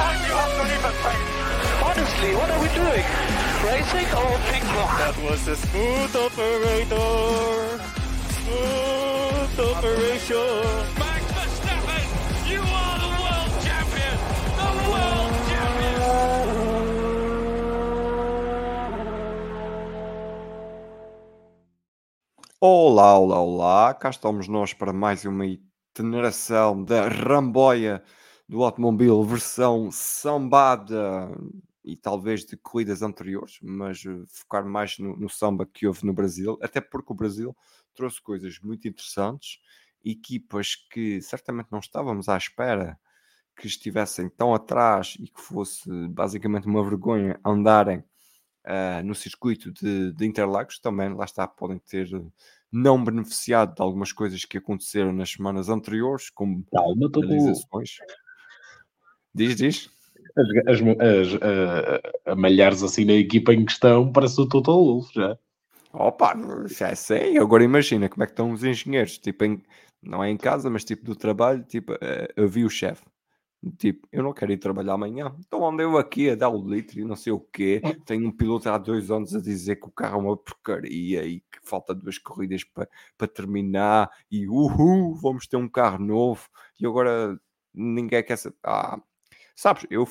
time you have to leave a train. Honestly, what are we doing? Racing or ping pong? That was a smooth operator. Smooth operation. Max Verstappen, you are the world champion! The world champion! Olá, olá, olá, cá estamos nós para mais uma itineração da Ramboia do automóvel versão sambada e talvez de corridas anteriores, mas eh, focar mais no, no samba que houve no Brasil, até porque o Brasil trouxe coisas muito interessantes, equipas que certamente não estávamos à espera que estivessem tão atrás e que fosse basicamente uma vergonha andarem ah, no circuito de, de Interlagos também, lá está, podem ter eh, não beneficiado de algumas coisas que aconteceram nas semanas anteriores, como Calma, com. Diz, diz. as, as, as, a, a malhares assim na equipa em questão, parece o Total Wolff já. Opa, já sei. Agora imagina como é que estão os engenheiros, tipo, em- não é em casa, mas tipo do trabalho, tipo, eh, eu vi o chefe. Tipo, eu não quero ir trabalhar amanhã. Então andei eu aqui a dar o litro e não sei o quê. Tenho um piloto há dois anos a dizer que o carro é uma porcaria e que falta duas corridas para para terminar e uhul, vamos ter um carro novo e agora ninguém quer saber. Ah, sabes, eu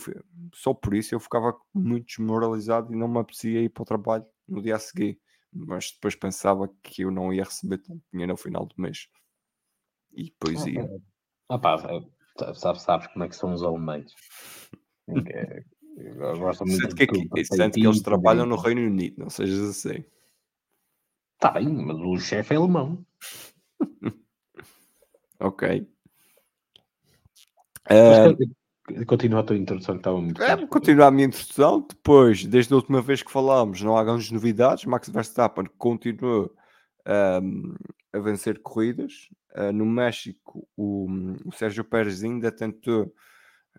só por isso eu ficava muito desmoralizado e não me apetecia ir para o trabalho no dia a seguir. Mas depois pensava que eu não ia receber tanto dinheiro no final do mês. E depois ia. Ah, pá, sabes, sabes como é que são os alemães. É, Gostam muito Sendo que, de tudo aqui, sendo que eles trabalham no. Reino Unido, não sejas assim. Tá bem, mas o chefe é alemão. Ok. Ah, con- continua a tua introdução que estava muito É, fixe. continuar a minha introdução. Depois, desde a última vez que falámos, não há grandes novidades. Max Verstappen continua ahm, a vencer corridas. Ah, no México, o, o Sérgio Pérez ainda tentou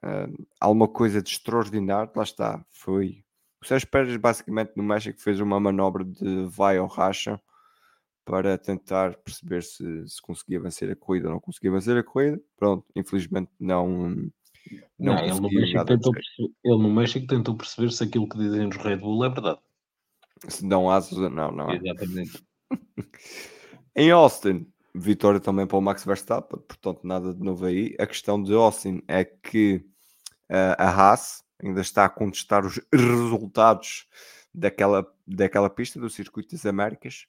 ahm, alguma coisa de extraordinário. Lá está, foi. O Sérgio Pérez, basicamente, no México, fez uma manobra de vai ou racha para tentar perceber se, se conseguia vencer a corrida ou não conseguia vencer a corrida. Pronto, infelizmente não. Não, Não, ele, no México tentou ele no México tentou perceber se aquilo que dizem os Red Bull é verdade. Se dão asas ou não, não é? Exatamente. Em Austin, vitória também para o Max Verstappen, portanto, nada de novo aí. A questão de Austin é que ah, a Haas ainda está a contestar os resultados daquela, daquela pista do Circuito das Américas.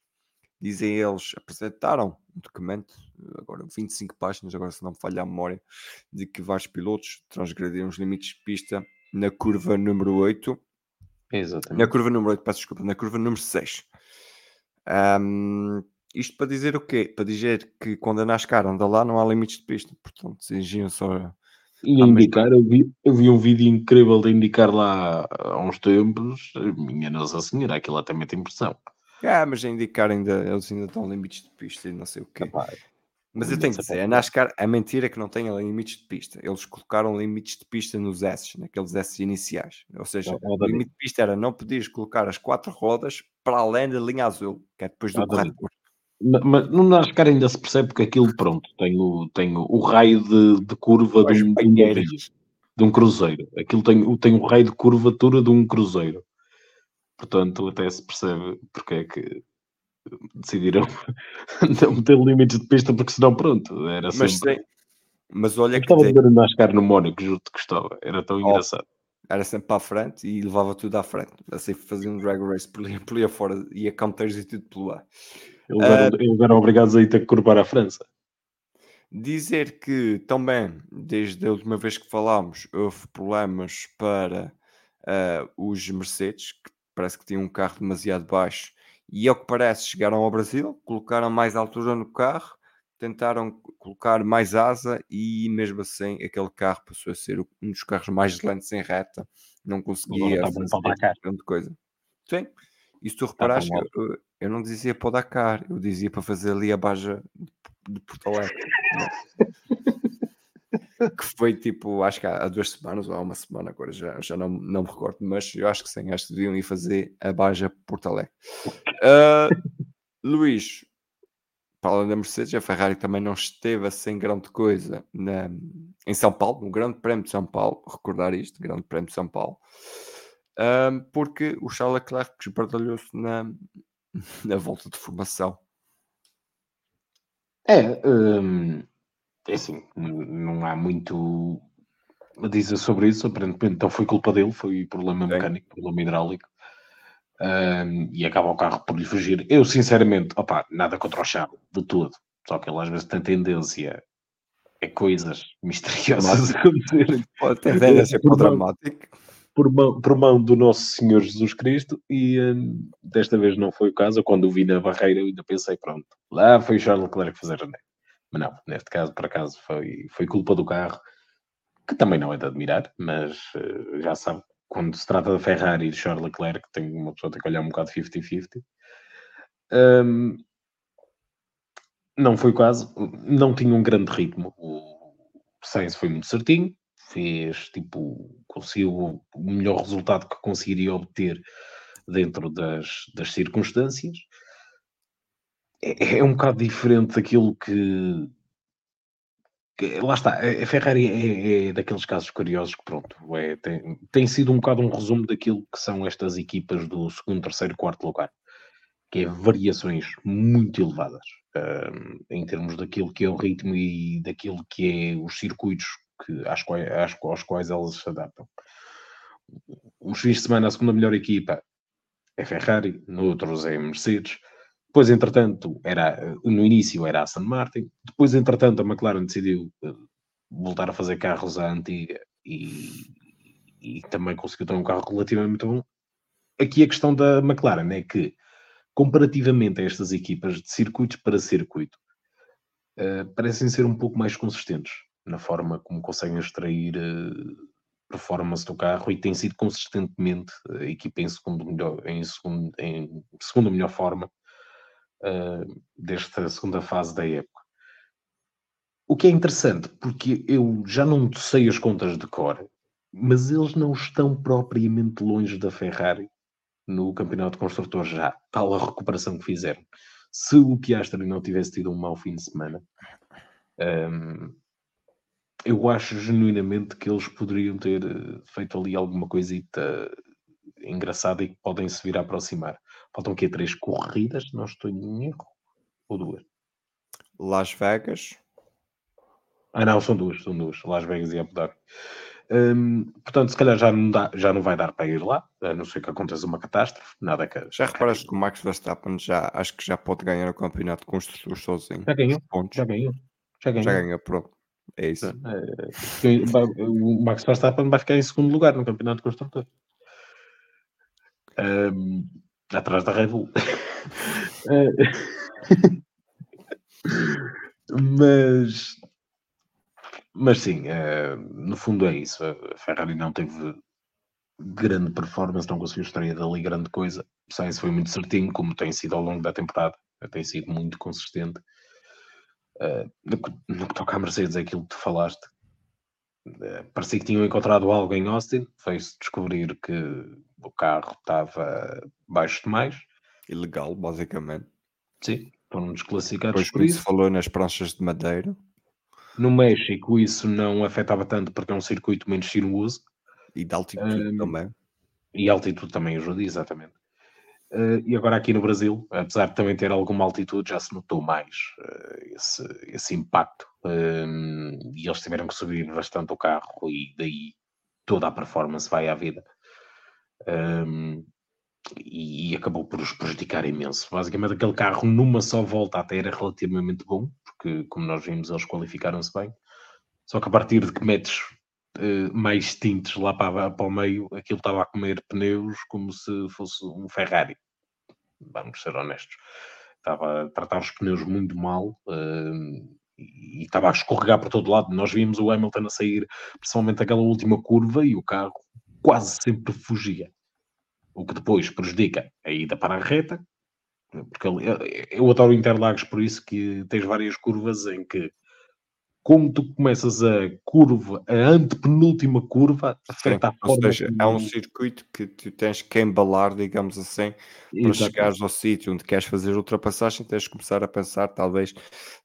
Dizem eles, apresentaram um documento, agora 25 páginas, agora se não me falha a memória, de que vários pilotos transgrediram os limites de pista na curva número 8 na Exatamente. curva número 8, peço desculpa, na curva número 6. Ahm, isto para dizer o quê? Para dizer que quando a NASCAR anda lá não há limites de pista, portanto, engenham só. E indicar, eu vi, eu vi um vídeo incrível de indicar lá há uns tempos. Minha Nossa Senhora, aquilo até mete impressão. Ah, mas a indicar ainda, eles ainda dão limites de pista e não sei o quê. Epá, Mas eu tenho que dizer, a NASCAR, a mentira é que não tem limites de pista. Eles colocaram limites de pista nos S, naqueles S iniciais. Ou seja, o limite de pista era não podias colocar as quatro rodas para além da linha azul, que é depois do corretor. Ma- Mas no NASCAR ainda se percebe que aquilo, pronto, tem o, tem o, o raio de, de curva de um, de um de um cruzeiro. Aquilo tem, tem o raio de curvatura de um cruzeiro. Portanto, até se percebe porque é que decidiram não meter limites de pista, porque senão, pronto, era Mas, sempre... mas olha Eu que gostava tem- de ver NASCAR no Mónaco, juro-te que gostava. Era tão Oh, engraçado. era sempre para a frente e levava tudo à frente. Assim fazia um drag race por ali, por ali afora, ia canteiros e tudo pelo ar. Eles eram, eles eram obrigados a ir ter que curvar a França. Dizer que também, desde a última vez que falámos, houve problemas para ah, os Mercedes, que parece que tinham um carro demasiado baixo, e ao que parece chegaram ao Brasil, colocaram mais altura no carro, tentaram colocar mais asa e mesmo assim aquele carro passou a ser um dos carros mais lentos em reta, não conseguia fazer grande coisa. Sim, e se tu tão eu, eu- eu não dizia para o Dakar, eu dizia para fazer ali a Baja de, de Porto Alegre. que foi tipo, acho que há, há duas semanas ou há uma semana, agora já, já não, não me recordo, mas eu acho que sim, acho que deviam ir fazer a Baja Porto Alegre. Ah, Luís, para além da Mercedes, a Ferrari também não esteve sem grande coisa na, em São Paulo, no Grande Prémio de São Paulo, recordar isto, Grande Prémio de São Paulo, um, porque o Charles Leclerc esbardalhou-se na, na volta de formação. É, hum, é assim, não há muito a dizer sobre isso, aparentemente então foi culpa dele, foi problema Sim. mecânico, problema hidráulico, hum, e acaba o carro por lhe fugir. Eu, sinceramente, opá, nada contra o Charles, de tudo, só que ele às vezes tem tendência a coisas misteriosas acontecerem Pode ter tendência Por mão. dramático. por mão, por mão do nosso Senhor Jesus Cristo e hum, desta vez não foi o caso. Eu, Quando o vi na barreira, eu ainda pensei, pronto, lá foi o Charles Leclerc fazer a neve. Mas não, neste caso, por acaso, foi, foi culpa do carro, que também não é de admirar, mas eh, já sabe, quando se trata da Ferrari e de Charles Leclerc, tem, uma pessoa tem que olhar um bocado 50-50. Hum, não foi caso, não tinha um grande ritmo. O Sainz foi muito certinho, fez tipo, conseguiu o melhor resultado que conseguiria obter dentro das, das circunstâncias. É, é um bocado diferente daquilo que, lá está, a Ferrari é, é daqueles casos curiosos que pronto, é, tem, tem sido um bocado um resumo daquilo que são estas equipas do segundo, terceiro, quarto lugar, que é variações muito elevadas hum, em termos daquilo que é o ritmo e daquilo que é os circuitos que, às quais, aos quais elas se adaptam. Uns fins de semana a segunda melhor equipa é Ferrari, noutros é Mercedes. Depois, entretanto, era, no início era a Aston Martin. Depois, entretanto, a McLaren decidiu eh, voltar a fazer carros à antiga e, e também conseguiu ter um carro relativamente bom. Aqui a questão da McLaren é que, comparativamente a estas equipas de circuitos para circuito, eh, parecem ser um pouco mais consistentes na forma como conseguem extrair eh, performance do carro e tem sido consistentemente a equipa em segundo melhor, em segundo, em segunda melhor forma eh, desta segunda fase da época. O que é interessante, porque eu já não sei as contas de cor, mas eles não estão propriamente longe da Ferrari no Campeonato de Construtores já, tal a recuperação que fizeram. Se o Piastri não tivesse tido um mau fim de semana, hum, eu acho genuinamente que eles poderiam ter eh, feito ali alguma coisita engraçada e que podem se vir a aproximar. Faltam aqui três corridas, não estou em erro, ou duas? Las Vegas, Ah, não, são duas, são duas, Las Vegas e Abu Dhabi. Hum, portanto, se calhar já não, dá, já não vai dar para ir lá, a não ser que aconteça uma catástrofe, nada que. já reparaste que o Max Verstappen já acho que já pode ganhar o campeonato de construtores sozinho. Já ganhou, já ganhou, já ganhou. Já ganhou, pronto. É isso. Quem- vai- o Max Verstappen vai ficar em segundo lugar no campeonato de construtores. Hum, atrás da Red Bull. Mas, mas sim, eh, no fundo é isso. A Ferrari não teve grande performance, não conseguiu extrair dali grande coisa. O Sainz foi muito certinho, como tem sido ao longo da temporada, tem sido muito consistente. Eh, no que toca à Mercedes, é aquilo que tu falaste. Eh, parecia que tinham encontrado algo em Austin, foi-se descobrir que o carro estava baixo demais. Ilegal, basicamente. Sim, foram desclassificados Depois, por isso. falou nas pranchas de madeira No México, isso não afetava tanto porque é um circuito menos sinuoso e de altitude Hum, também. e altitude também ajuda, exatamente. Eh, e agora aqui no Brasil, apesar de também ter alguma altitude, já se notou mais eh, esse, esse impacto. Hum, e eles tiveram que subir bastante o carro e daí toda a performance vai à vida. Hum, e, e acabou por os prejudicar imenso. Basicamente, aquele carro numa só volta até era relativamente bom, porque, como nós vimos, eles qualificaram-se bem. Só que a partir de que metes eh, mais tintes lá para, para o meio, aquilo estava a comer pneus como se fosse um Ferrari. Vamos ser honestos. Estava a tratar os pneus muito mal eh, e estava a escorregar por todo lado. Nós vimos o Hamilton a sair, principalmente aquela última curva, e o carro quase sempre fugia. O que depois prejudica a ida para a reta, porque eu adoro Interlagos por isso que tens várias curvas em que como tu começas a curva, a antepenúltima curva, afeta a Ou forma seja, como... é um circuito que tu tens que embalar, digamos assim, para chegares ao sítio onde queres fazer ultrapassagem, tens de começar a pensar talvez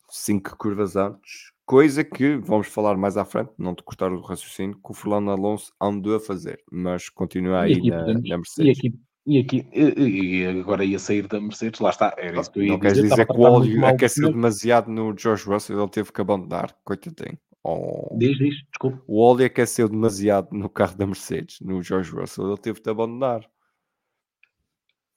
cinco curvas antes, coisa que vamos falar mais à frente, não te cortar o raciocínio, que o Fernando Alonso andou a fazer, mas continua E aí aqui na, podemos- na E Mercedes. aqui, e aqui, e e agora ia sair da Mercedes, lá está, era isso que eu ia Não queres dizer. dizer estava a que o óleo aqueceu demasiado no George Russell, ele teve que abandonar, coitadinho. Oh. Diz, diz, desculpa. O óleo aqueceu demasiado no carro da Mercedes, no George Russell, ele teve de abandonar.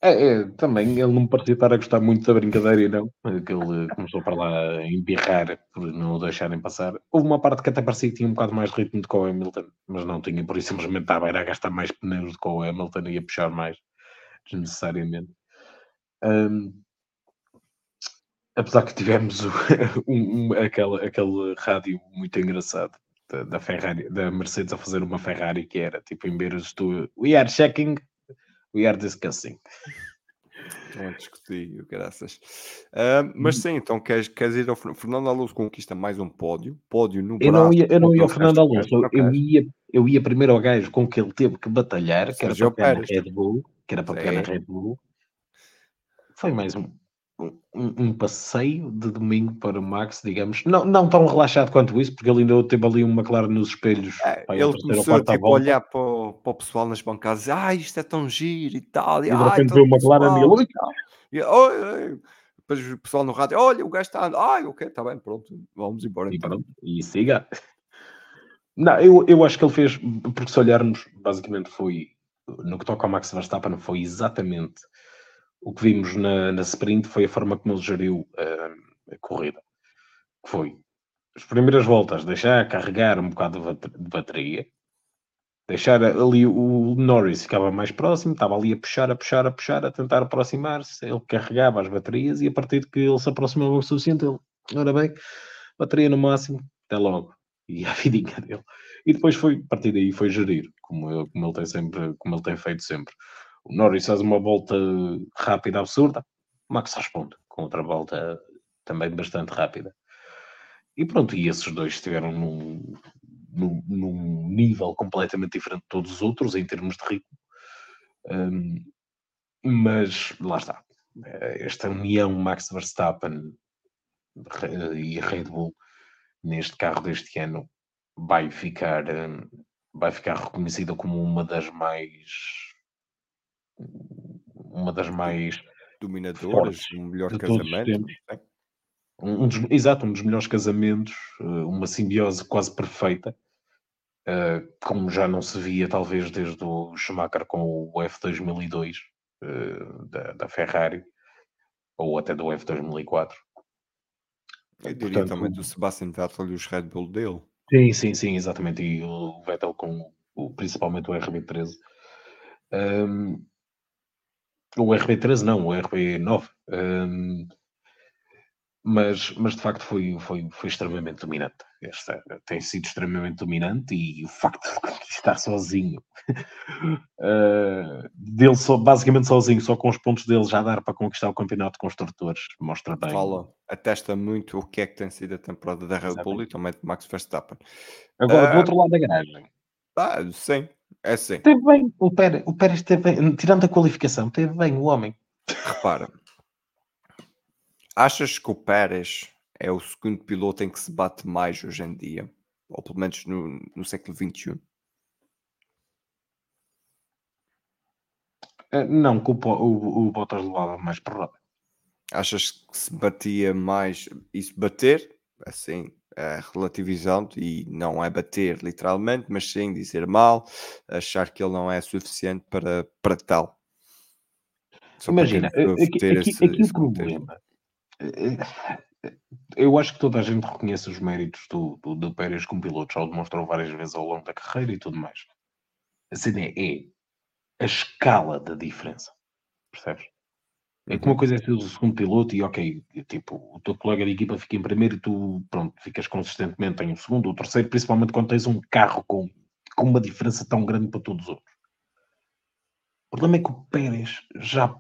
É, é, também ele não me parecia estar a gostar muito da brincadeira não. Que ele começou para lá a embirrar por não o deixarem passar. Houve uma parte que até parecia que tinha um bocado mais ritmo do que o Hamilton, mas não tinha, por isso simplesmente estava a ir a gastar mais pneus do que o Hamilton e a puxar mais, desnecessariamente. Hum, apesar que tivemos o- um, um- aquele, aquele rádio muito engraçado da, da Ferrari, da Mercedes a fazer uma Ferrari que era tipo em vez do We are checking, we are discussing. Estão a discutir, graças. Ah, mas Hum. sim, então queres, queres ir ao Fer- Fernando Alonso conquista mais um pódio, pódio no Eu não ia, eu não ia ao Fernando Alonso, eu ia, eu ia primeiro ao gajo com que ele teve que batalhar, que era para pegar na. Red Bull, que era para pegar na. Red Bull. Foi mais um, um, um passeio de domingo para o Max, digamos. Não, não tão relaxado quanto isso, porque ele ainda teve ali uma clara nos espelhos. É, ele começou tipo, a volta, olhar para o, para o pessoal nas bancadas e ah, isto é tão giro e tal. E de "Ai, repente veio uma pessoal", McLaren e e. E, "Oi, oi". Depois o pessoal no rádio, olha, o gajo está andando. Ai, ok, está bem, pronto, vamos embora E então. pronto, e siga. Não, eu, eu acho que ele fez, porque se olharmos, basicamente foi, no que toca ao Max Verstappen, foi exatamente o que vimos na, na sprint, foi a forma como ele geriu ah, a corrida. Que foi, as primeiras voltas, deixar carregar um bocado de bate- de bateria, deixar ali o Norris ficava mais próximo, estava ali a puxar, a puxar, a puxar, a tentar aproximar-se, ele carregava as baterias e a partir de que ele se aproximava o suficiente, ele, ora bem, bateria no máximo, até logo. E a vidinha dele. E depois foi, a partir daí foi gerir, como, ele- como ele tem sempre, como ele tem feito sempre. O Norris faz uma volta rápida, absurda, o Max responde com outra volta também bastante rápida. E pronto, e esses dois estiveram num, num, num nível completamente diferente de todos os outros em termos de ritmo. Hum, mas lá está. Esta união Max Verstappen e Red Bull neste carro deste ano vai ficar, hum, vai ficar reconhecida como uma das mais uma das mais Dominadoras, o melhor casamento. um, um dos, exato, um dos melhores casamentos, eh, uma simbiose quase perfeita, eh, como já não se via talvez desde o Schumacher com o F2002 eh, da, da Ferrari, ou até do F2004. Eu diria Portanto, também do Sebastian Vettel e os Red Bull dele. Sim, sim, sim, exatamente. E o Vettel com o, principalmente o RB13. Hum, o RB13 não, o RB9. Hum, mas, mas de facto foi, foi, foi extremamente dominante. Esta, tem sido extremamente dominante e o facto de conquistar sozinho, uh, dele só, basicamente sozinho, só com os pontos dele já dar para conquistar o campeonato de construtores, mostra bem. Fala, atesta muito o que é que tem sido a temporada da Red Bull e também de Max Verstappen. Agora, do Ah. outro lado da garagem, Ah, sim, é sim. Esteve bem, o Pérez, o Pérez esteve bem, tirando a qualificação, esteve bem o homem. Repara, achas que o Pérez é o segundo piloto em que se bate mais hoje em dia? Ou pelo menos no, no século XXI? Eh, Não, que o, o, o Bottas levava mais porrada. Achas que se batia mais? Isso bater, assim, é relativizando, e não é bater literalmente, mas sim dizer mal, achar que ele não é suficiente para, para tal. Só para Imagina, eh, deve aqui, aqui, esse- aqui esse o problema. eh, Eu acho que toda a gente reconhece os méritos do, do, do Pérez como piloto, já o demonstrou várias vezes ao longo da carreira e tudo mais. A cena é, é a escala da diferença. Percebes? É que uma coisa é ser o segundo piloto e ok, tipo, o teu colega de equipa fica em primeiro e tu, pronto, ficas consistentemente em segundo ou terceiro, principalmente quando tens um carro com, com uma diferença tão grande para todos os outros. O problema é que o Pérez já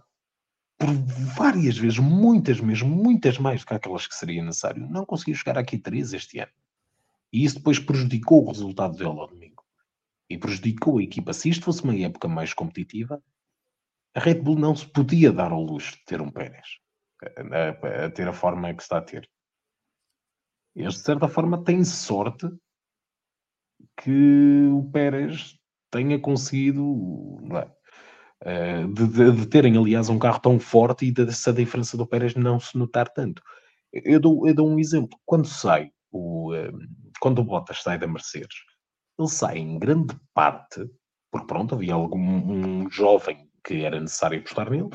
por várias vezes, muitas mesmo, muitas mais do que aquelas que seria necessário, não conseguiu chegar aqui três este ano. E isso depois prejudicou o resultado dele ao domingo. E prejudicou a equipa. Se isto fosse uma época mais competitiva, a Red Bull não se podia dar ao luxo de ter um Pérez a, a- a ter a forma que está a ter. Eles, de certa forma, têm sorte que o Pérez tenha conseguido é? Eh, de, de- de terem, aliás, um carro tão forte e dessa diferença do Pérez não se notar tanto. Eu dou, eu dou um exemplo. Quando sai o, eh, quando o Bottas sai da Mercedes, ele sai em grande parte, porque pronto, havia algum um jovem que era necessário apostar nele,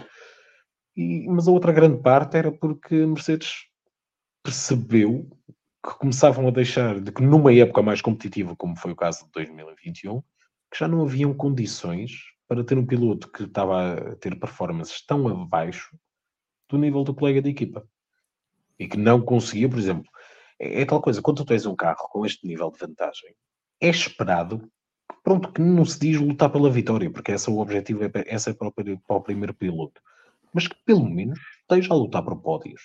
e- mas a outra grande parte era porque Mercedes percebeu que começavam a deixar de que numa época mais competitiva, como foi o caso de 2021, que já não haviam condições para ter um piloto que estava a ter performances tão abaixo do nível do colega de equipa. E que não conseguia, por exemplo, é, é tal coisa, quando tu tens um carro com este nível de vantagem, é esperado pronto, que não se diz lutar pela vitória, porque esse é o objetivo, é, essa é para o, para o primeiro piloto, mas que pelo menos esteja a lutar por pódios.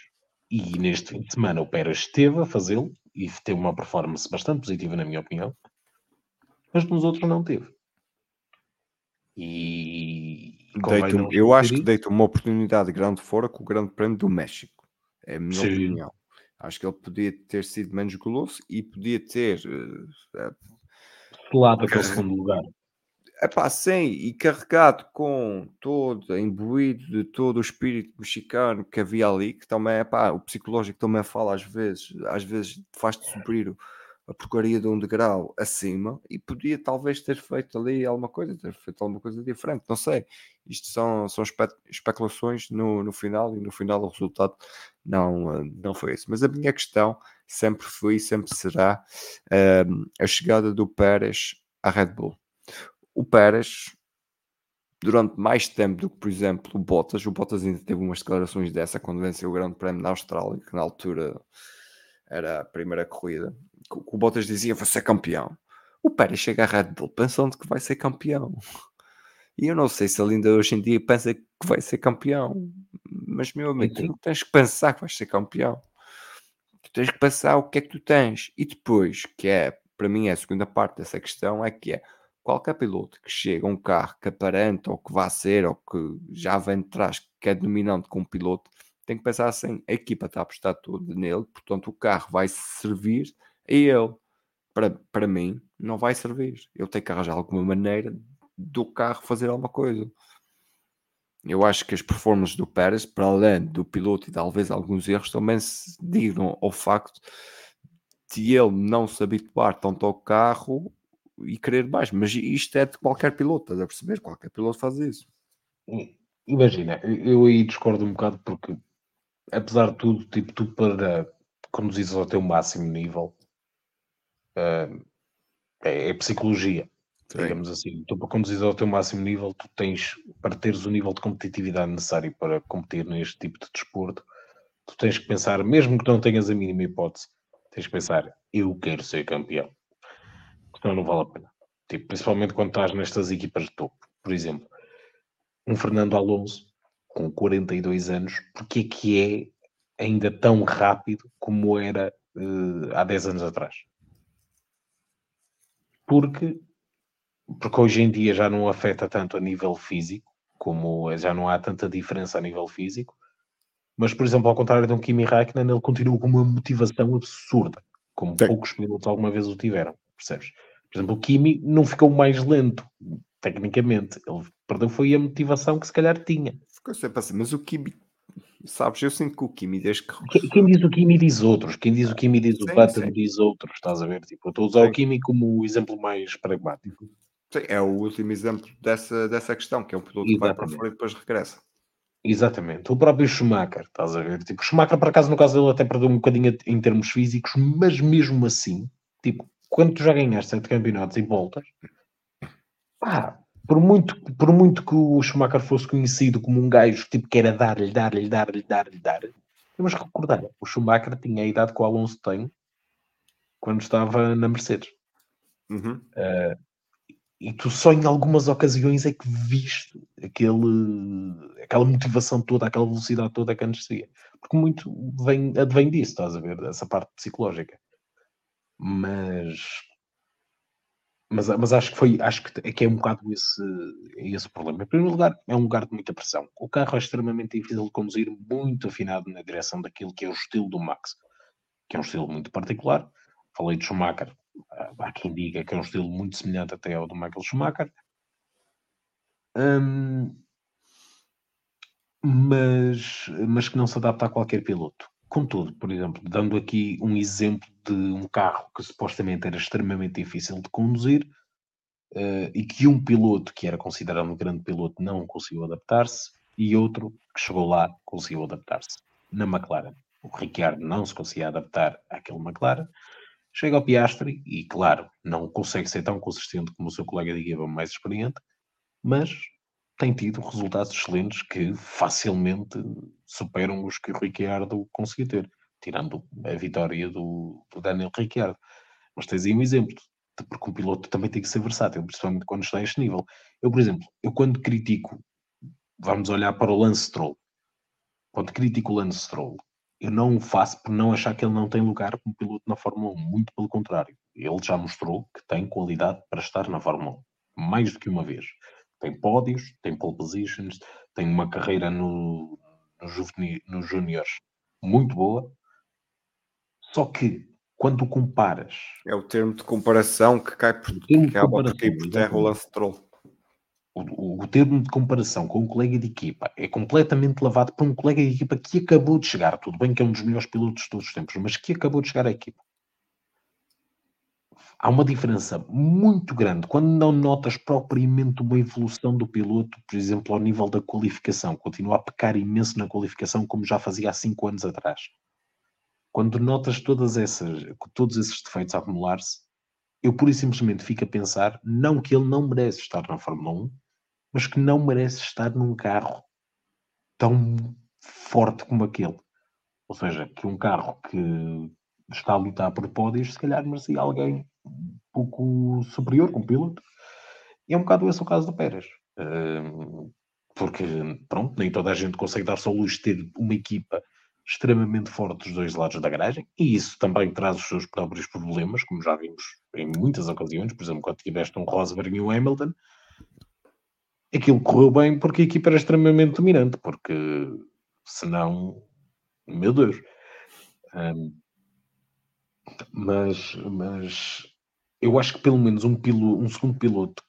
E neste fim de semana o Pérez esteve a fazê-lo e teve uma performance bastante positiva, na minha opinião, mas nos outros não teve. E Deito- eu acho que deita uma oportunidade grande fora com o Grande Prémio do México. É a minha Sim. opinião. Acho que ele podia ter sido menos goloso e podia ter. eh, isso lado aquele segundo lugar. É pá, sim, e carregado com todo, imbuído de todo o espírito mexicano que havia ali, que também é pá, o psicológico também fala às vezes, às vezes faz-te subir a porcaria de um degrau acima e podia talvez ter feito ali alguma coisa, ter feito alguma coisa diferente, não sei. Isto são, são espe- especulações no, no final e no final o resultado não, eh, não foi esse. Mas a minha questão sempre foi e sempre será eh, a chegada do Pérez à Red Bull o Pérez, durante mais tempo do que, por exemplo, o Bottas, o Bottas ainda teve umas declarações dessa quando venceu o Grande Prémio na Austrália, que na altura era a primeira corrida, o Bottas dizia vou ser campeão. O Pérez chega à Red Bull pensando que vai ser campeão. E eu não sei se ele ainda hoje em dia pensa que vai ser campeão. Mas, meu amigo, tu não tens que pensar que vais ser campeão. Tu tens que pensar o que é que tu tens. E depois, que é, para mim, é a segunda parte dessa questão, é que é qualquer piloto que chega a um carro que aparenta ou que vá ser ou que já vem de trás, que é dominante com um piloto, tem que pensar assim: a equipa está a apostar tudo nele, portanto o carro vai servir a ele. Para, para mim, não vai servir. Eu tenho que arranjar alguma maneira do carro fazer alguma coisa. Eu acho que as performances do Pérez, para além do piloto e talvez alguns erros, também se digam ao facto de ele não se habituar tanto ao carro e querer mais. Mas isto é de qualquer piloto, estás a perceber? Qualquer piloto faz isso. Imagina, eu aí discordo um bocado porque, apesar de tudo, tipo, tu para conduzires ao teu máximo nível ah, é, é psicologia, digamos assim. Tu para conduzires ao teu máximo nível, tu tens, para teres o nível de competitividade necessário para competir neste tipo de desporto, tu tens que pensar, mesmo que não tenhas a mínima hipótese, tens que pensar, eu quero ser campeão. Senão não vale a pena. Tipo, principalmente quando estás nestas equipas de topo. Por exemplo, um Fernando Alonso com 42 anos, porque é que é ainda tão rápido como era eh, há 10 anos atrás? Porque, porque hoje em dia já não afeta tanto a nível físico, como já não há tanta diferença a nível físico, mas, por exemplo, ao contrário de um Kimi Raikkonen, ele continua com uma motivação absurda, como Sim. poucos pilotos alguma vez o tiveram, percebes? Por exemplo, o Kimi não ficou mais lento, tecnicamente. Ele perdeu foi a motivação que se calhar tinha. Ficou sempre assim. Mas o Kimi, sabes, eu sinto que o Kimi, desde que. Quem, diz o Kimi diz outros. Quem diz o Kimi diz o Sim, Button sim. diz outros. Estás a ver? Tipo, eu estou a usar Sim. o Kimi como o exemplo mais pragmático. Sim, é o último exemplo dessa, dessa questão, que é um piloto que vai para Exatamente. fora e depois regressa. Exatamente. O próprio Schumacher, estás a ver? Tipo, o Schumacher, por acaso, no caso dele, até perdeu um bocadinho em termos físicos, mas mesmo assim, tipo, quando tu já ganhaste sete campeonatos e voltas, pá, por muito, por muito que o Schumacher fosse conhecido como um gajo tipo, que era dar-lhe, dar-lhe, dar-lhe, dar-lhe, dar-lhe, temos que recordar, o Schumacher tinha a idade que o Alonso tem quando estava na Mercedes. Uhum. E tu só em algumas ocasiões é que viste aquele, aquela motivação toda, aquela velocidade toda que antes seria. Porque muito vem, advém disso, estás a ver? Dessa parte psicológica. Mas, mas, mas acho que foi, acho que, é que é um bocado esse, esse problema. Em primeiro lugar, é um lugar de muita pressão. O carro é extremamente difícil de conduzir, muito afinado na direção daquilo que é o estilo do Max, que é um estilo muito particular. Falei de Schumacher, há quem diga que é um estilo muito semelhante até ao do Michael Schumacher. Hum, mas, mas que não se adapta a qualquer piloto. Contudo, por exemplo, dando aqui um exemplo de um carro que supostamente era extremamente difícil de conduzir uh, e que um piloto que era considerado um grande piloto não conseguiu adaptar-se e outro que chegou lá conseguiu adaptar-se. Na McLaren, o Ricciardo não se conseguia adaptar àquele McLaren, chega ao Piastri e, claro, não consegue ser tão consistente como o seu colega de equipa mais experiente, mas tem tido resultados excelentes que facilmente superam os que o Ricciardo conseguiu ter, tirando a vitória do, do Daniel Ricciardo. Mas tens aí um exemplo, de, porque um piloto também tem que ser versátil, principalmente quando está a este nível. Eu, por exemplo, eu quando critico, vamos olhar para o Lance Stroll, quando critico o Lance Stroll, eu não o faço por não achar que ele não tem lugar como piloto na Fórmula 1, muito pelo contrário. Ele já mostrou que tem qualidade para estar na Fórmula 1, mais do que uma vez tem pódios, tem pole positions, tem uma carreira no, no, no júniores muito boa. Só que quando comparas. É o termo de comparação que cai por, que por terra o Lance Troll. O, o, termo de comparação com um colega de equipa é completamente lavado por um colega de equipa que acabou de chegar. Tudo bem que é um dos melhores pilotos de todos os tempos, mas que acabou de chegar à equipa há uma diferença muito grande quando não notas propriamente uma evolução do piloto, por exemplo, ao nível da qualificação. Continua a pecar imenso na qualificação, como já fazia há 5 anos atrás. Quando notas todas essas, todos esses defeitos a acumular-se, eu pura e simplesmente fico a pensar, não que ele não merece estar na Fórmula 1, mas que não merece estar num carro tão forte como aquele. Ou seja, que um carro que está a lutar por pódios, se calhar merecia alguém um pouco superior como piloto. E é um bocado esse o caso do Pérez. porque, pronto, nem toda a gente consegue dar só luz de ter uma equipa extremamente forte dos dois lados da garagem, e isso também traz os seus próprios problemas, como já vimos em muitas ocasiões, por exemplo, quando tiveste um Rosberg e um Hamilton, aquilo correu bem porque a equipa era extremamente dominante, porque senão, meu Deus. Um, mas, mas eu acho que pelo menos um, piloto, um segundo piloto,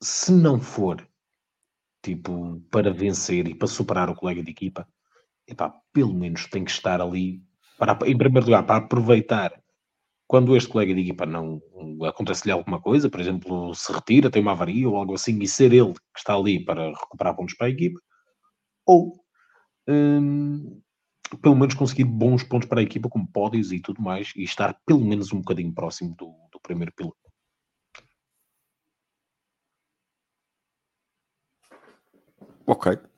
se não for tipo para vencer e para superar o colega de equipa, epá, pelo menos tem que estar ali para, em primeiro lugar para aproveitar quando este colega de equipa não acontece-lhe alguma coisa, por exemplo, se retira, tem uma avaria ou algo assim, e ser ele que está ali para recuperar pontos para a equipa, ou hum, pelo menos conseguir bons pontos para a equipa, como pódios e tudo mais, e estar pelo menos um bocadinho próximo do, do primeiro piloto. Ok.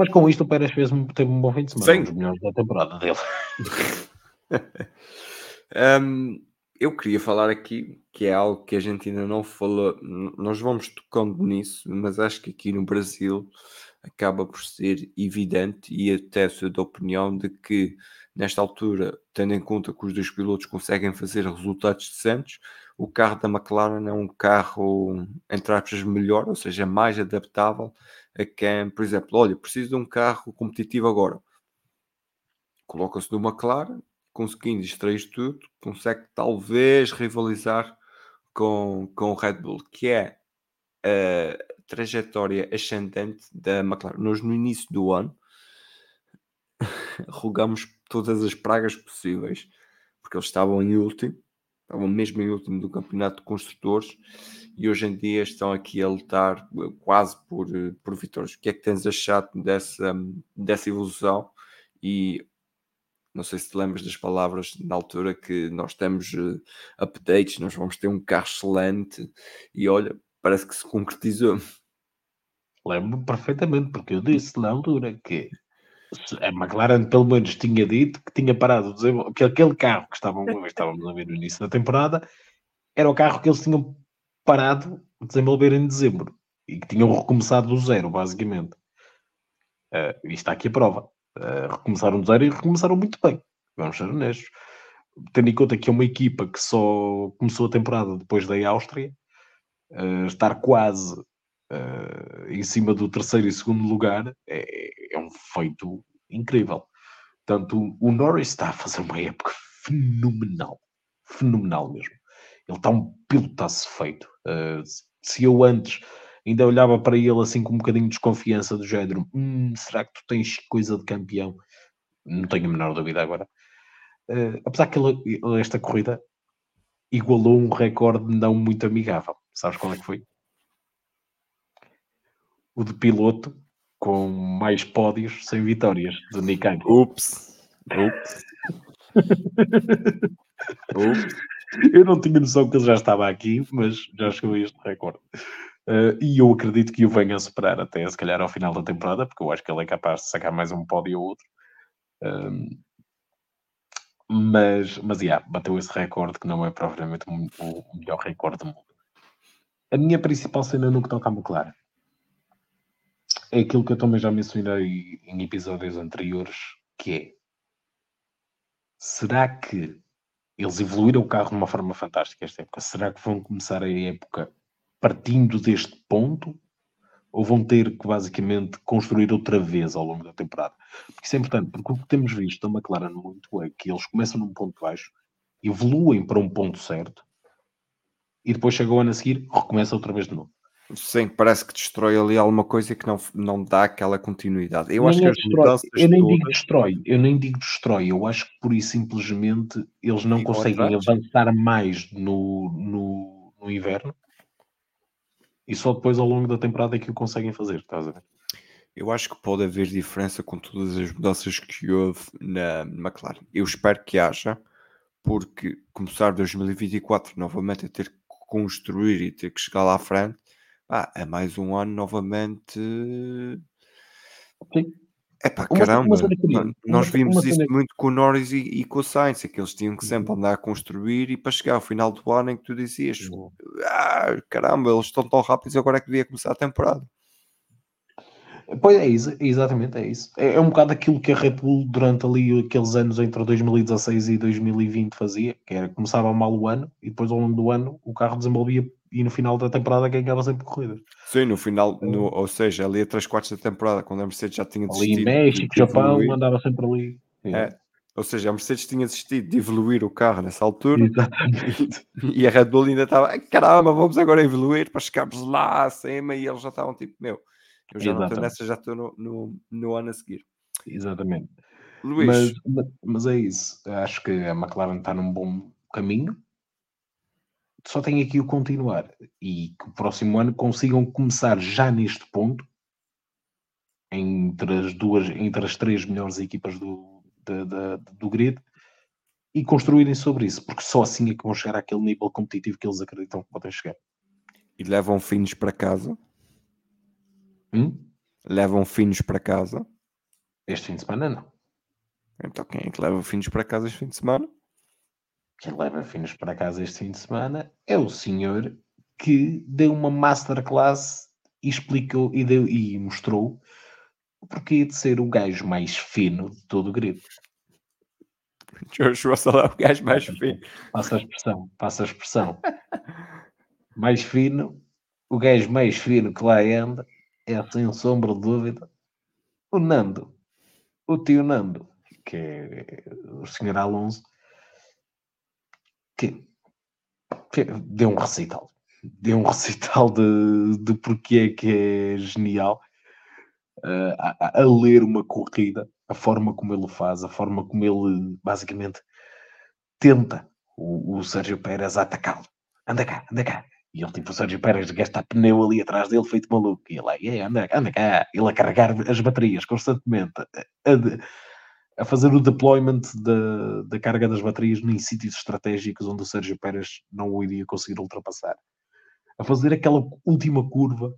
Mas com isto o Pérez fez teve um bom fim de semana, Sim. um dos melhores da temporada dele. um, eu queria falar aqui que é algo que a gente ainda não falou, nós vamos tocando nisso, mas acho que aqui no Brasil acaba por ser evidente e até sou da opinião de que nesta altura, tendo em conta que os dois pilotos conseguem fazer resultados decentes, o carro da McLaren é um carro, entre aspas, melhor, ou seja, mais adaptável a quem, por exemplo, olha, preciso de um carro competitivo agora. Coloca-se no McLaren, conseguindo extrair tudo, consegue talvez rivalizar com, com o Red Bull, que é a trajetória ascendente da McLaren. Nós, no início do ano, rogamos todas as pragas possíveis, porque eles estavam em último, estavam mesmo em último do campeonato de construtores e hoje em dia estão aqui a lutar quase por, por vitórias. O que é que tens achado dessa, dessa evolução? E não sei se te lembras das palavras na altura que nós temos uh, updates, nós vamos ter um carro excelente e olha, parece que se concretizou. Lembro perfeitamente, porque eu disse na altura que a McLaren pelo menos tinha dito que tinha parado de que aquele carro que estavam, estávamos a ver no início da temporada era o carro que eles tinham parado de desenvolver em dezembro e que tinham recomeçado do zero, basicamente. Uh, e está aqui a prova. Uh, recomeçaram do zero e recomeçaram muito bem. Vamos ser honestos. tendo em conta que é uma equipa que só começou a temporada depois da Áustria, uh, estar quase uh, em cima do terceiro e segundo lugar é, é um feito incrível. Portanto, o Norris está a fazer uma época fenomenal. Fenomenal mesmo. Ele está um pilotaço feito. Uh, se eu antes ainda olhava para ele assim com um bocadinho de desconfiança do género, hum, será que tu tens coisa de campeão? Não tenho a menor dúvida agora. Uh, apesar que ele, esta corrida igualou um recorde não muito amigável. Sabes qual é que foi? O de piloto com mais pódios sem vitórias do Nick. Ups. Ups. Ups. Eu não tinha noção que ele já estava aqui, mas já chegou a este recorde. Uh, e eu acredito que o venha a superar até se calhar ao final da temporada, porque eu acho que ele é capaz de sacar mais um pódio ou outro. Um, mas, mas yeah, bateu esse recorde que não é provavelmente o, melhor recorde do mundo. A minha principal cena no que toca à McLaren é aquilo que eu também já mencionei em episódios anteriores, que é será que eles evoluíram o carro de uma forma fantástica esta época? Será que vão começar a época partindo deste ponto? Ou vão ter que basicamente construir outra vez ao longo da temporada? Porque isso é importante, porque o que temos visto da McLaren muito é que eles começam num ponto baixo, evoluem para um ponto certo e depois chega o ano a seguir, recomeça outra vez de novo. Sim, parece que destrói ali alguma coisa que não, não dá aquela continuidade. Eu Nem acho que as destrói, mudanças eu nem digo todas- destrói, eu nem digo destrói, eu acho que por isso simplesmente eles não conseguem avançar mais no, no, no inverno e só depois ao longo da temporada é que o conseguem fazer, estás a ver? Eu acho que pode haver diferença com todas as mudanças que houve na McLaren. Eu espero que haja, porque começar 2024 novamente a ter que construir e ter que chegar lá à frente, pá, é mais um ano novamente. Sim. É pá, Uma- uma caramba, nó- nós uma- vimos uma isso muito com o Norris e, e com o Sainz, é que eles tinham que sempre andar a construir e para chegar ao final do ano em que tu dizias, ah, caramba, eles estão tão rápidos, agora é que devia começar a temporada. Pois é, isso, exatamente, é isso. É, é um bocado aquilo que a Red Bull durante ali aqueles anos entre 2016 e 2020 fazia, que era começava mal o ano e depois ao longo do ano o carro desenvolvia e no final da temporada ganhava sempre corridas. Sim, no final, no- ou seja, ali a 3 quartos da temporada, quando a Mercedes já tinha Ali em desistido de- México, Japão, evoluir, andava sempre ali. É. ou seja, a Mercedes tinha desistido de evoluir o carro nessa altura Exatamente. e a Red Bull ainda estava, "Ai, caramba, vamos agora evoluir para chegarmos lá acima e eles já estavam tipo, meu, eu já não estou nessa, já estou no, no, no ano a seguir. Exatamente. Luís, mas, mas é isso. Acho que a McLaren está num bom caminho. Só tem aqui o continuar. E que o próximo ano consigam começar já neste ponto, entre as duas, entre as três melhores equipas do, da- da- do grid, e construírem sobre isso, porque só assim é que vão chegar àquele nível competitivo que eles acreditam que podem chegar. e levam finos para casa, Hum? levam finos para casa. Este fim de semana, não. Então quem é que leva finos para casa este fim de semana? Quem leva finos para casa este fim de semana é o senhor que deu uma masterclass e explicou e, deu, e mostrou o porquê de ser o gajo mais fino de todo o grid. George Russell é o gajo mais fino. Passa a expressão, passa a expressão. Mais fino, o gajo mais fino que lá anda é, sem sombra de dúvida, o Nando, o tio Nando, que é o senhor Alonso, que, deu um recital. Deu um recital de, de porque é que é genial uh, a, a- ler uma corrida, a forma como ele faz, a forma como ele basicamente tenta o, o Sérgio Pérez atacá-lo. Anda cá, anda cá. E ele, tipo, o Sérgio Pérez gasta pneu ali atrás dele, feito maluco. E ele, "É, anda, anda cá. Ele a carregar as baterias constantemente, a, a a fazer o deployment da, da carga das baterias em sítios estratégicos onde o Sérgio Pérez não o iria conseguir ultrapassar. A fazer aquela última curva,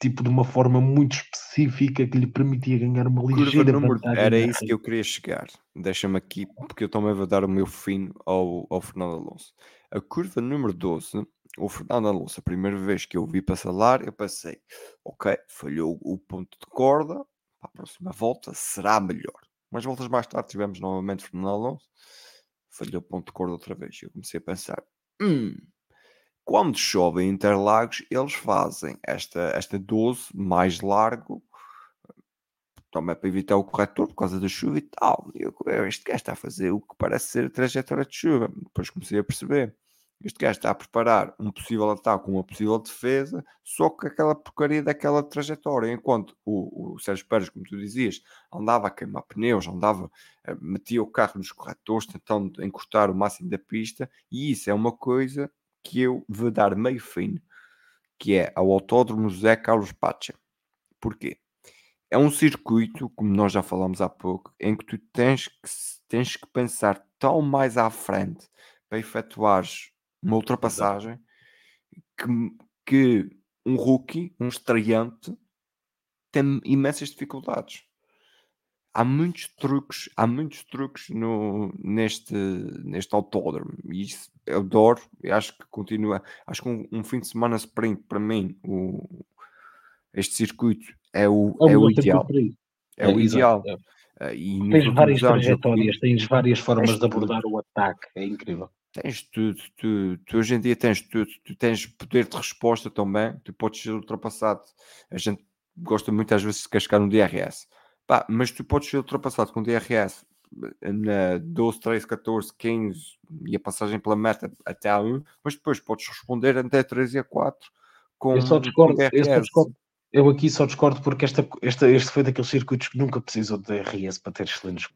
tipo, de uma forma muito específica que lhe permitia ganhar uma Curva ligeira número... Era isso que eu queria chegar. Deixa-me aqui, porque eu também vou dar o meu fino ao, ao Fernando Alonso. A curva número 12, o Fernando Alonso, a primeira vez que eu o vi passar lá, eu pensei, ok, falhou o ponto de corda, para a próxima volta será melhor. Umas voltas mais tarde tivemos novamente Fernando Alonso, falhou ponto de cor outra vez. Eu comecei a pensar: hum, quando chove em Interlagos, eles fazem esta, esta 12 mais largo, também para evitar o corretor por causa da chuva e tal. E eu, este gajo está a fazer o que parece ser trajetória de chuva. Depois comecei a perceber. Este gajo está a preparar um possível ataque, uma possível defesa, só com aquela porcaria daquela trajetória. Enquanto o, o Sérgio Pérez, como tu dizias, andava a queimar pneus, andava, eh, metia o carro nos corretores, tentando encurtar o máximo da pista, e isso é uma coisa que eu vou dar meio fino, que é ao Autódromo José Carlos Pacha. Porquê? É um circuito, como nós já falamos há pouco, em que tu tens que, tens que pensar tão mais à frente para efetuares uma ultrapassagem que, que um rookie, um estreante, tem imensas dificuldades. Há muitos truques, há muitos truques no, neste, neste autódromo. E isso eu adoro. Eu acho que continua. Acho que um, um fim de semana sprint para mim, o, este circuito é o, é o ideal. É, o ideal. exato, é. Uh, e nos Tens várias eu trajetórias, tens várias formas de abordar o ataque, é incrível. Tens tudo, tu, tu hoje em dia tens tudo, tu tens poder de resposta também, tu podes ser ultrapassado. A gente gosta muito às vezes de cascar no DRS, Pá, mas tu podes ser ultrapassado com DRS na 12, 13, 14, 15 e a passagem pela meta até a 1, mas depois podes responder até 3 e a 4 com, Eu só discordo, eu só DRS. discordo. Eu aqui só discordo porque esta, esta, este foi daqueles circuitos que nunca precisou de DRS para ter excelentes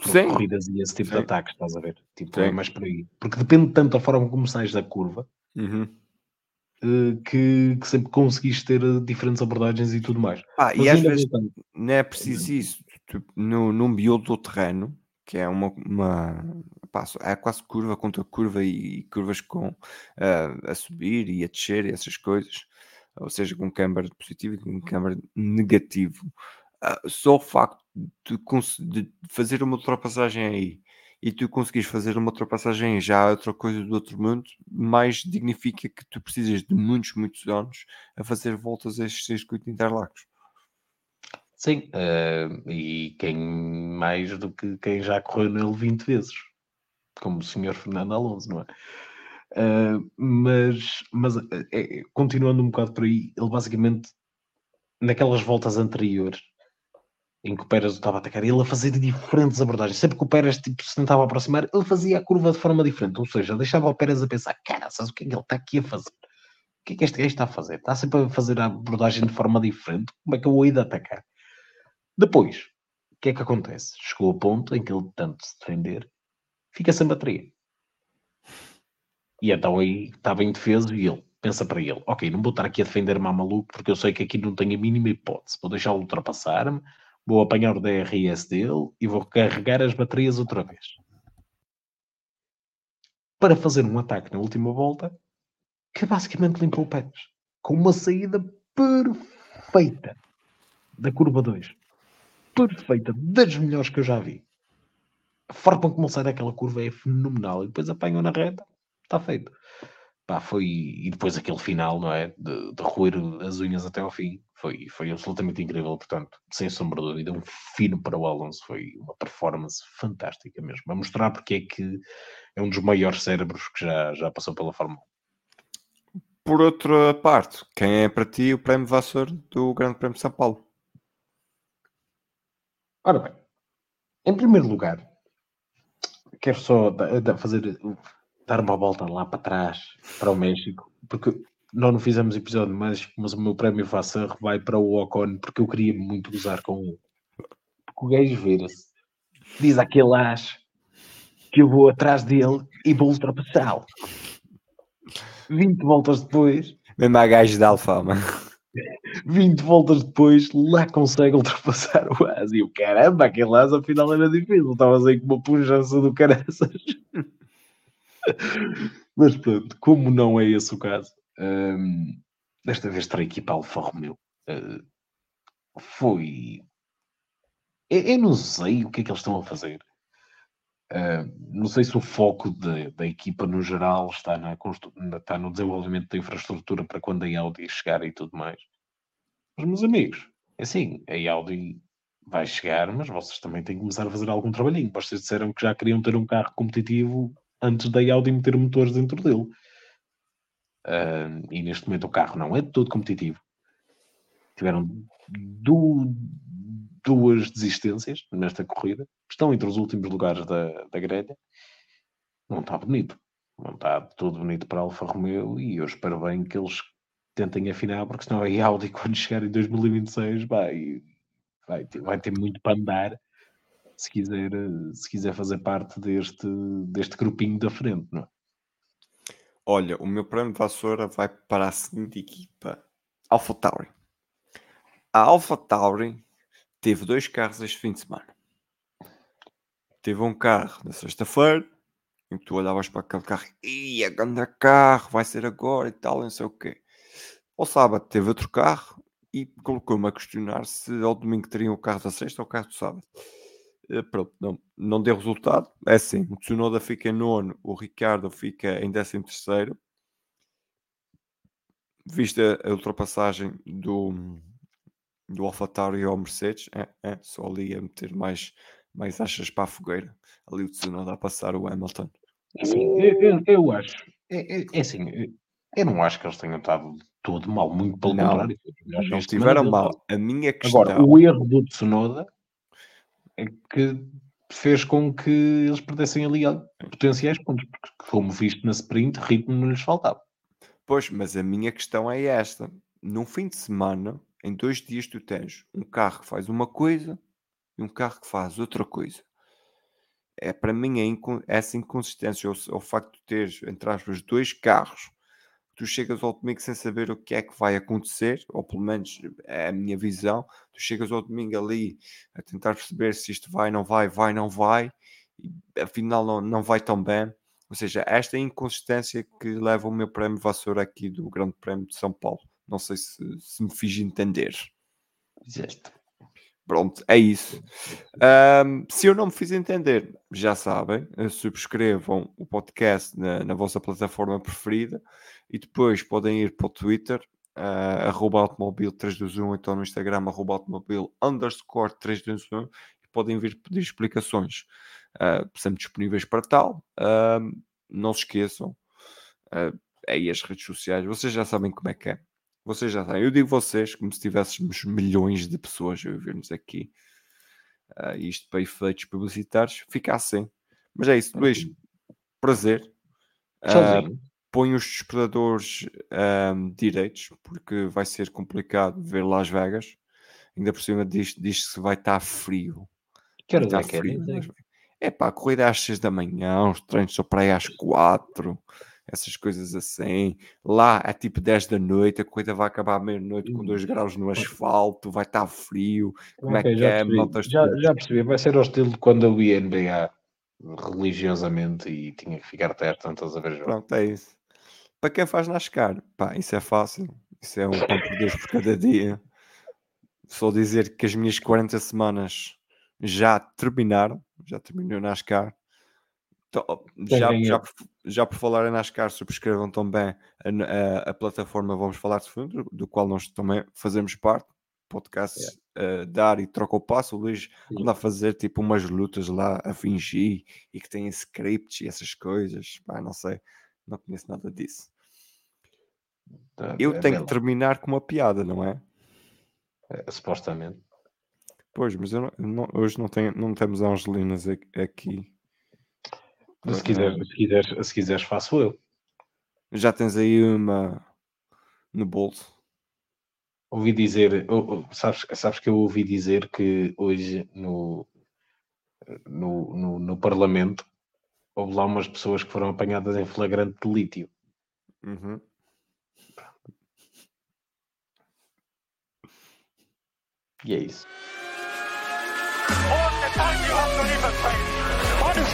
Sim. corridas e esse tipo Sim. de ataques, estás a ver? Tipo, é Sim. mais por aí. Porque depende tanto da forma como sais da curva Uhum. eh, que, que sempre conseguiste ter eh, diferentes abordagens e tudo mais. Pá, Mas e às vezes voltando, não é preciso isso. Tu, no, num miolo do terreno, que é uma, uma pá, é quase curva contra curva e, curvas com ah, a subir e a descer e essas coisas, ou seja, com câmara positivo e com câmara negativo. Ah, só o facto de, de fazer uma ultrapassagem aí e tu conseguires fazer uma ultrapassagem já é outra coisa do outro mundo, mais dignifica que tu precisas de muitos, muitos anos a fazer voltas a este circuito de Interlagos. sim, eh, e quem mais do que quem já correu nele 20 vezes, como o senhor Fernando Alonso, não é? Eh, mas mas eh, continuando um bocado por aí, ele basicamente naquelas voltas anteriores em que o Pérez o estava a atacar, ele a fazer diferentes abordagens. Sempre que o Pérez tipo, se tentava aproximar, ele fazia a curva de forma diferente. Ou seja, deixava o Pérez a pensar: caraças, o que é que ele está aqui a fazer? O que é que este gajo está a fazer? Está sempre a fazer a abordagem de forma diferente. Como é que eu vou ir de atacar? Depois, o que é que acontece? Chegou ao ponto em que ele, tanto se defender, fica sem bateria. E então aí estava indefeso e ele pensa para ele: ok, não vou estar aqui a defender-me maluco porque eu sei que aqui não tenho a mínima hipótese. Vou deixá-lo ultrapassar-me, vou apanhar o DRS dele e vou carregar as baterias outra vez. Para fazer um ataque na última volta que basicamente limpou o Pérez com uma saída perfeita da curva 2. Perfeita, das melhores que eu já vi. A forma como sai daquela curva é fenomenal. E depois apanham na reta, está feito. Pá, foi... E depois aquele final, não é? De, de roer as unhas até ao fim. Foi, foi absolutamente incrível. Portanto, sem sombra de dúvida, um fino para o Alonso. Foi uma performance fantástica mesmo. A mostrar porque é que é um dos maiores cérebros que já, já passou pela Fórmula 1. Por outra parte, quem é para ti o prémio Vassour do Grande Prémio de São Paulo? Ora bem, em primeiro lugar, quero só fazer, dar uma volta lá para trás, para o México, porque nós não fizemos episódio, mas, mas o meu prémio Vassar vai para o Ocon, porque eu queria muito gozar com ele. Porque o gajo vira-se, diz aquele as que eu vou atrás dele e vou ultrapassá-lo. 20 voltas depois, Mesmo a gajo de Alfama. 20 voltas depois, lá consegue ultrapassar o As. E o caramba, aquele As afinal era difícil. Estavas aí com uma pujança do caraças. Mas pronto, como não é esse o caso, hum, desta vez terei aqui para Alfa Romeo. Uh, foi. Eu, eu não sei o que é que eles estão a fazer. Uh, não sei se o foco de- da equipa no geral está, na- está no desenvolvimento da infraestrutura para quando a Audi chegar e tudo mais. Mas, meus amigos, é assim, a Audi vai chegar, mas vocês também têm que começar a fazer algum trabalhinho. Vocês disseram que já queriam ter um carro competitivo antes da Audi meter motores dentro dele. Ah, e neste momento o carro não é todo competitivo. Tiveram du- duas desistências nesta corrida. Estão entre os últimos lugares da, da grelha. Não está bonito. Não está tudo bonito para a Alfa Romeo e eu espero bem que eles tentem afinar, porque senão a Audi, quando chegar em 2026, vai, vai, ter, vai ter muito para andar se quiser, se quiser fazer parte deste, deste grupinho da frente, não é? Olha, o meu prémio de vassoura vai para a seguinte equipa: Alpha Tauri. A Alpha Tauri teve dois carros este fim de semana. Teve um carro na sexta-feira, em que tu olhavas para aquele carro, e a grande carro, vai ser agora e tal, não sei o quê. Ao sábado teve outro carro e colocou-me a questionar se ao domingo teriam o carro da sexta ou o carro do sábado. Eh, Pronto, não, não deu resultado. É assim, o Tsunoda fica em nono, o Ricardo fica em décimo terceiro. Vista a ultrapassagem do, do AlphaTauri ao Mercedes, é, é, só ali a meter mais, mais achas para a fogueira. Ali o Tsunoda a passar o Hamilton. Assim, eu, eu- eu acho, é, é- é assim, eu- não acho que eles tenham estado todo mal, muito pelo Não, contrário. Não estiveram mal. A minha questão. Agora, o erro do Tsunoda é que fez com que eles perdessem ali potenciais pontos, porque, como visto na sprint, ritmo não lhes faltava. Pois, mas a minha questão é esta. Num fim de semana, em dois dias, tu tens um carro que faz uma coisa e um carro que faz outra coisa. É para mim é inco- essa inconsistência, o, o facto de teres, entre aspas, dois carros, tu chegas ao domingo sem saber o que é que vai acontecer, ou pelo menos é a minha visão. Tu chegas ao domingo ali a tentar perceber se isto vai, não vai, vai, não vai, e afinal não, não vai tão bem. Ou seja, esta inconsistência que leva o meu prémio vassoura aqui do Grande Prémio de São Paulo. Não sei se, se me fiz entender. Fizeste. Pronto, é isso. Ahm, se eu não me fiz entender, já sabem, eh, subscrevam o podcast na, na vossa plataforma preferida e depois podem ir para o Twitter, uh, arroba automobile 321, então no Instagram, arroba automobile underscore 321 e podem vir pedir explicações. Uh, sempre disponíveis para tal. Ahm, não se esqueçam, uh, aí as redes sociais, vocês já sabem como é que é. Vocês já sabem. Eu digo vocês como se tivéssemos milhões de pessoas a ouvir-nos aqui. Ah, isto para efeitos publicitários. Fica assim. Mas é isso, Luís. Prazer. Ah, Sozinho. põe os despertadores ahm, direitos, porque vai ser complicado ver Las Vegas. Ainda por cima diz, diz que vai estar frio. Que Vai horas é estar que é? frio. É pá, a corrida é às 6 da manhã, os treinos só para aí às 4, essas coisas assim. Lá é tipo 10 da noite, a corrida vai acabar à meia-noite com 2 graus no asfalto, vai estar frio. Como é Ok, que já é? percebi. Já, já percebi. Vai ser ao estilo de quando eu ia NBA religiosamente e tinha que ficar até às tantas a ver jogo. Pronto, é isso. Para quem faz NASCAR, pá, isso é fácil. Isso é um pão por Deus por cada dia. Só dizer que as minhas 40 semanas já terminaram, já terminou NASCAR. Então, já, já, por- já por falar em NASCAR, subscrevam também a, a- a plataforma Vamos Falar de Fundo, do qual nós também fazemos parte. Podcast eh, Dar e Troca o Passo. O Luís anda a fazer tipo umas lutas lá a fingir e que tem scripts e essas coisas. Pá, não sei, não conheço nada disso. Tá, Eu é tenho belo. que terminar com uma piada, não é? É, supostamente. Pois, mas não- não- hoje não, tenho, não temos Angelinas aqui. Se, quiseres, se, quiseres, se quiseres, faço eu. Já tens aí uma no bolso. Ouvi dizer, sabes, sabes que eu ouvi dizer que hoje no, no, no, no Parlamento houve lá umas pessoas que foram apanhadas em flagrante de lítio. Uhum. E é isso.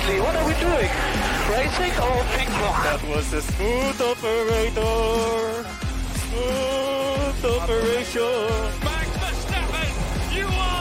exactly. What are we doing? Racing or ping pong? That was a smooth operator. Smooth operation. Max Verstappen, you are